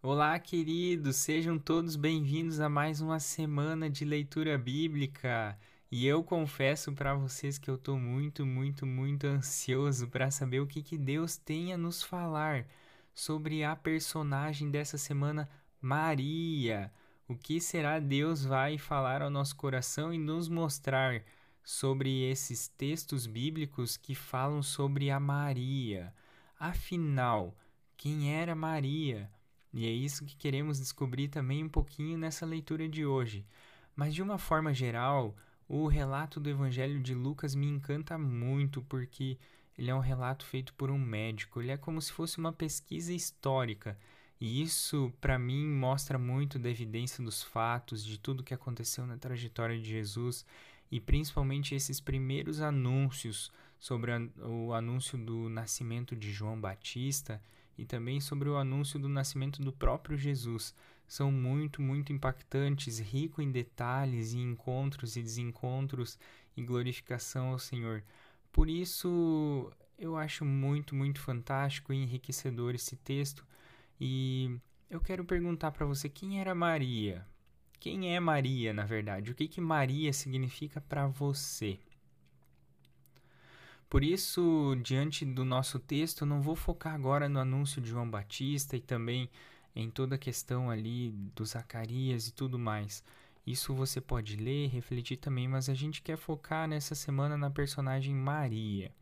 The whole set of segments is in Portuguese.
Olá, queridos, sejam todos bem-vindos a mais uma semana de leitura bíblica. E eu confesso para vocês que eu estou muito, muito, muito ansioso para saber o que, que Deus tem a nos falar sobre a personagem dessa semana, Maria. O que será Deus vai falar ao nosso coração e nos mostrar sobre esses textos bíblicos que falam sobre a Maria? Afinal, quem era Maria? E é isso que queremos descobrir também um pouquinho nessa leitura de hoje. Mas de uma forma geral, o relato do Evangelho de Lucas me encanta muito porque ele é um relato feito por um médico, ele é como se fosse uma pesquisa histórica. E isso, para mim, mostra muito da evidência dos fatos, de tudo que aconteceu na trajetória de Jesus e principalmente esses primeiros anúncios sobre o anúncio do nascimento de João Batista e também sobre o anúncio do nascimento do próprio Jesus. São muito, muito impactantes, rico em detalhes e encontros e desencontros e glorificação ao Senhor. Por isso, eu acho muito, muito fantástico e enriquecedor esse texto. E eu quero perguntar para você quem era Maria? Quem é Maria, na verdade? O que que Maria significa para você? Por isso, diante do nosso texto, não vou focar agora no anúncio de João Batista e também em toda a questão ali do Zacarias e tudo mais. Isso você pode ler, refletir também, mas a gente quer focar nessa semana na personagem Maria.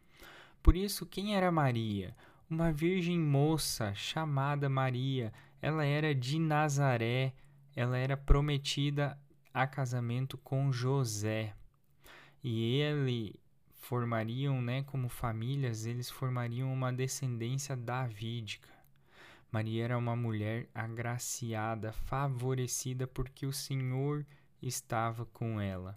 Por isso, quem era Maria? Uma virgem moça chamada Maria. Ela era de Nazaré, ela era prometida a casamento com José. E ele formariam, né, como famílias, eles formariam uma descendência davídica. Maria era uma mulher agraciada, favorecida porque o Senhor estava com ela.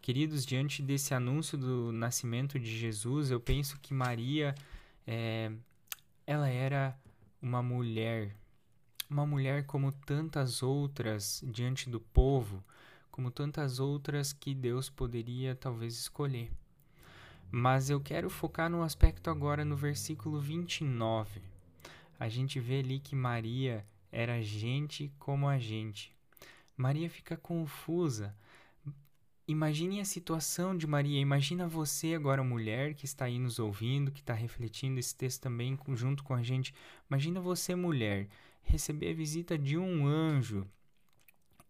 Queridos, diante desse anúncio do nascimento de Jesus, eu penso que Maria, é, ela era uma mulher, uma mulher como tantas outras diante do povo, como tantas outras que Deus poderia talvez escolher. Mas eu quero focar no aspecto agora no versículo 29. A gente vê ali que Maria era gente como a gente. Maria fica confusa. Imagine a situação de Maria. Imagina você agora, mulher, que está aí nos ouvindo, que está refletindo esse texto também junto com a gente. Imagina você, mulher, receber a visita de um anjo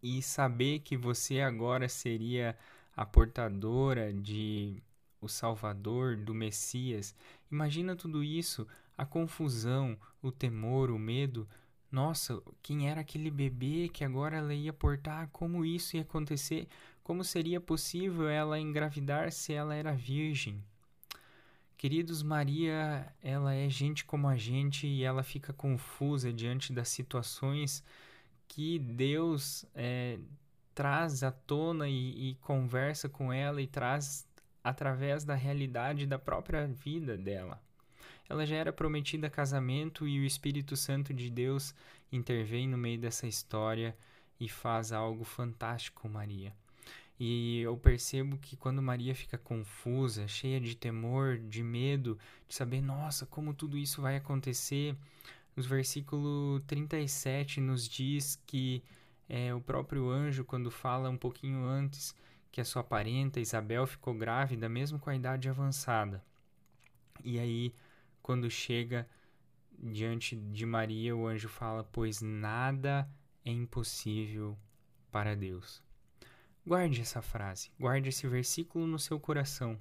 e saber que você agora seria a portadora de o Salvador, do Messias. Imagina tudo isso, a confusão, o temor, o medo. Nossa, quem era aquele bebê que agora ela ia portar? Como isso ia acontecer? Como seria possível ela engravidar se ela era virgem? Queridos, Maria, ela é gente como a gente e ela fica confusa diante das situações que Deus é, traz à tona e, e conversa com ela e traz através da realidade da própria vida dela. Ela já era prometida casamento e o Espírito Santo de Deus intervém no meio dessa história e faz algo fantástico com Maria. E eu percebo que quando Maria fica confusa, cheia de temor, de medo, de saber, nossa, como tudo isso vai acontecer, no versículo 37 nos diz que é, o próprio anjo, quando fala um pouquinho antes, que a sua parenta Isabel ficou grávida mesmo com a idade avançada. E aí, quando chega diante de Maria, o anjo fala: Pois nada é impossível para Deus. Guarde essa frase, guarde esse versículo no seu coração.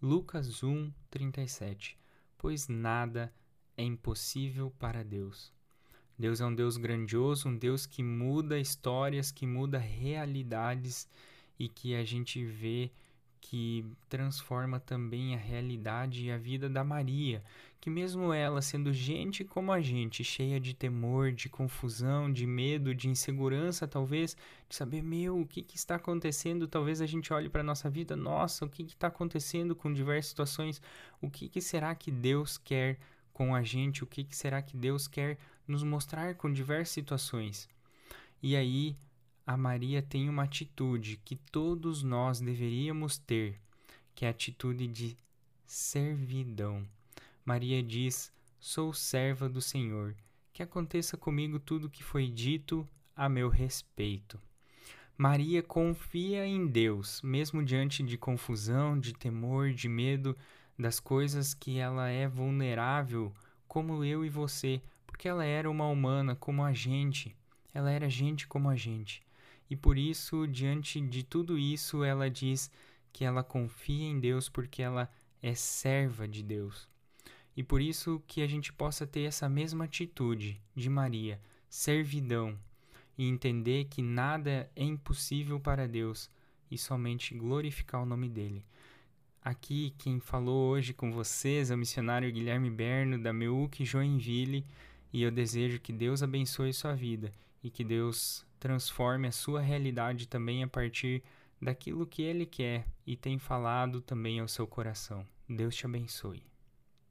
Lucas 1, 37. Pois nada é impossível para Deus. Deus é um Deus grandioso, um Deus que muda histórias, que muda realidades e que a gente vê que transforma também a realidade e a vida da Maria, que mesmo ela sendo gente como a gente, cheia de temor, de confusão, de medo, de insegurança, talvez, de saber, meu, o que, que está acontecendo? Talvez a gente olhe para a nossa vida, nossa, o que está acontecendo com diversas situações? O que, que será que Deus quer com a gente? O que, que será que Deus quer nos mostrar com diversas situações? E aí a Maria tem uma atitude que todos nós deveríamos ter, que é a atitude de servidão. Maria diz: Sou serva do Senhor, que aconteça comigo tudo o que foi dito a meu respeito. Maria confia em Deus, mesmo diante de confusão, de temor, de medo das coisas que ela é vulnerável, como eu e você, porque ela era uma humana como a gente. Ela era gente como a gente. E por isso, diante de tudo isso, ela diz que ela confia em Deus porque ela é serva de Deus. E por isso que a gente possa ter essa mesma atitude de Maria, servidão, e entender que nada é impossível para Deus e somente glorificar o nome dele. Aqui quem falou hoje com vocês é o missionário Guilherme Berno da Meuc Joinville e eu desejo que Deus abençoe sua vida e que Deus transforme a sua realidade também a partir daquilo que ele quer e tem falado também ao seu coração. Deus te abençoe.